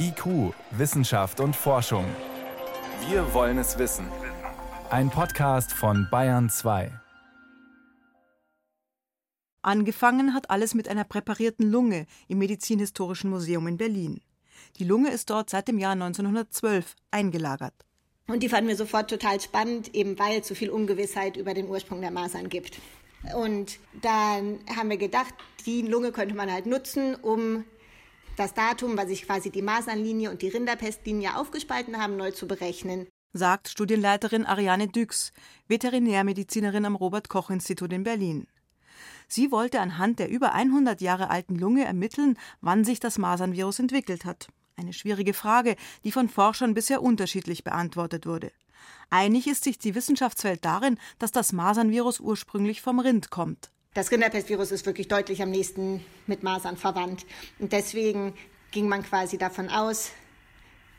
IQ, Wissenschaft und Forschung. Wir wollen es wissen. Ein Podcast von Bayern 2. Angefangen hat alles mit einer präparierten Lunge im Medizinhistorischen Museum in Berlin. Die Lunge ist dort seit dem Jahr 1912 eingelagert. Und die fanden wir sofort total spannend, eben weil es so viel Ungewissheit über den Ursprung der Masern gibt. Und dann haben wir gedacht, die Lunge könnte man halt nutzen, um das Datum, was sich quasi die Masernlinie und die Rinderpestlinie aufgespalten haben, neu zu berechnen. Sagt Studienleiterin Ariane Düx, Veterinärmedizinerin am Robert-Koch-Institut in Berlin. Sie wollte anhand der über 100 Jahre alten Lunge ermitteln, wann sich das Masernvirus entwickelt hat. Eine schwierige Frage, die von Forschern bisher unterschiedlich beantwortet wurde. Einig ist sich die Wissenschaftswelt darin, dass das Masernvirus ursprünglich vom Rind kommt. Das Rinderpestvirus ist wirklich deutlich am nächsten mit Masern verwandt. Und deswegen ging man quasi davon aus,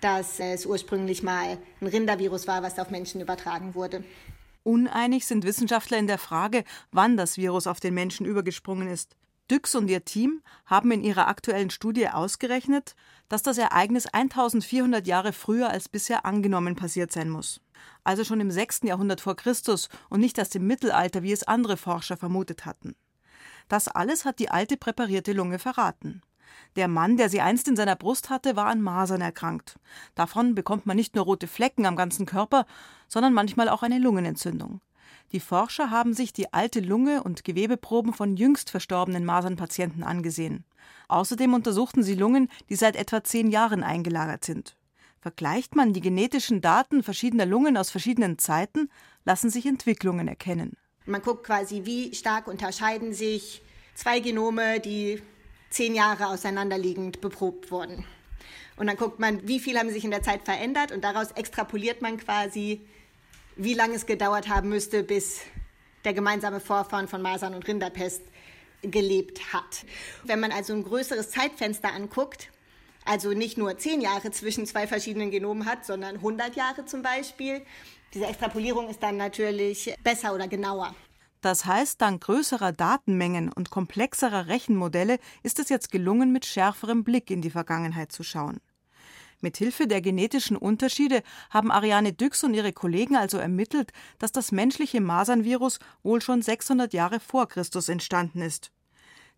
dass es ursprünglich mal ein Rindervirus war, was auf Menschen übertragen wurde. Uneinig sind Wissenschaftler in der Frage, wann das Virus auf den Menschen übergesprungen ist. Düx und ihr Team haben in ihrer aktuellen Studie ausgerechnet, dass das Ereignis 1400 Jahre früher als bisher angenommen passiert sein muss. Also schon im 6. Jahrhundert vor Christus und nicht erst im Mittelalter, wie es andere Forscher vermutet hatten. Das alles hat die alte präparierte Lunge verraten. Der Mann, der sie einst in seiner Brust hatte, war an Masern erkrankt. Davon bekommt man nicht nur rote Flecken am ganzen Körper, sondern manchmal auch eine Lungenentzündung. Die Forscher haben sich die alte Lunge und Gewebeproben von jüngst verstorbenen Masernpatienten angesehen. Außerdem untersuchten sie Lungen, die seit etwa zehn Jahren eingelagert sind. Vergleicht man die genetischen Daten verschiedener Lungen aus verschiedenen Zeiten, lassen sich Entwicklungen erkennen. Man guckt quasi, wie stark unterscheiden sich zwei Genome, die zehn Jahre auseinanderliegend beprobt wurden. Und dann guckt man, wie viel haben sich in der Zeit verändert und daraus extrapoliert man quasi, wie lange es gedauert haben müsste, bis der gemeinsame Vorfahren von Masern und Rinderpest gelebt hat. Wenn man also ein größeres Zeitfenster anguckt, also nicht nur zehn Jahre zwischen zwei verschiedenen Genomen hat, sondern 100 Jahre zum Beispiel, diese Extrapolierung ist dann natürlich besser oder genauer. Das heißt, dank größerer Datenmengen und komplexerer Rechenmodelle ist es jetzt gelungen, mit schärferem Blick in die Vergangenheit zu schauen. Mithilfe der genetischen Unterschiede haben Ariane Düx und ihre Kollegen also ermittelt, dass das menschliche Masernvirus wohl schon 600 Jahre vor Christus entstanden ist.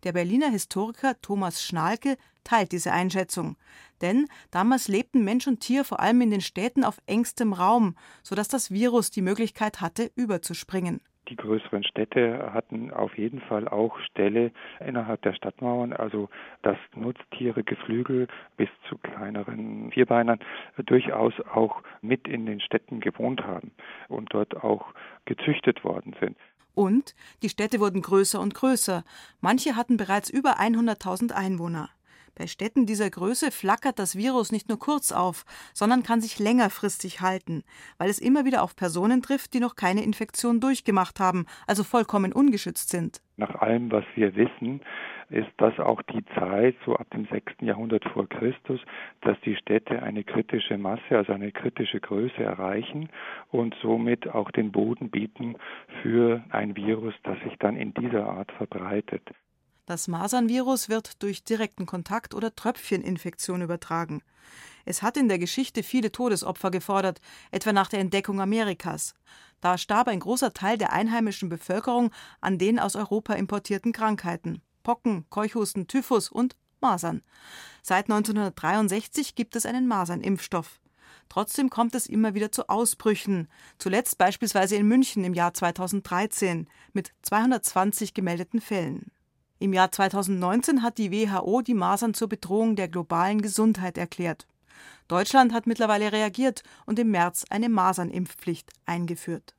Der Berliner Historiker Thomas Schnalke teilt diese Einschätzung. Denn damals lebten Mensch und Tier vor allem in den Städten auf engstem Raum, sodass das Virus die Möglichkeit hatte, überzuspringen. Die größeren Städte hatten auf jeden Fall auch Ställe innerhalb der Stadtmauern, also dass Nutztiere, Geflügel bis zu kleineren Vierbeinern durchaus auch mit in den Städten gewohnt haben und dort auch gezüchtet worden sind. Und die Städte wurden größer und größer. Manche hatten bereits über 100.000 Einwohner. Bei Städten dieser Größe flackert das Virus nicht nur kurz auf, sondern kann sich längerfristig halten, weil es immer wieder auf Personen trifft, die noch keine Infektion durchgemacht haben, also vollkommen ungeschützt sind. Nach allem, was wir wissen, ist das auch die Zeit, so ab dem 6. Jahrhundert vor Christus, dass die Städte eine kritische Masse, also eine kritische Größe erreichen und somit auch den Boden bieten für ein Virus, das sich dann in dieser Art verbreitet. Das Masernvirus wird durch direkten Kontakt oder Tröpfcheninfektion übertragen. Es hat in der Geschichte viele Todesopfer gefordert, etwa nach der Entdeckung Amerikas. Da starb ein großer Teil der einheimischen Bevölkerung an den aus Europa importierten Krankheiten Pocken, Keuchhusten, Typhus und Masern. Seit 1963 gibt es einen Masernimpfstoff. Trotzdem kommt es immer wieder zu Ausbrüchen, zuletzt beispielsweise in München im Jahr 2013 mit 220 gemeldeten Fällen. Im Jahr 2019 hat die WHO die Masern zur Bedrohung der globalen Gesundheit erklärt. Deutschland hat mittlerweile reagiert und im März eine Masernimpfpflicht eingeführt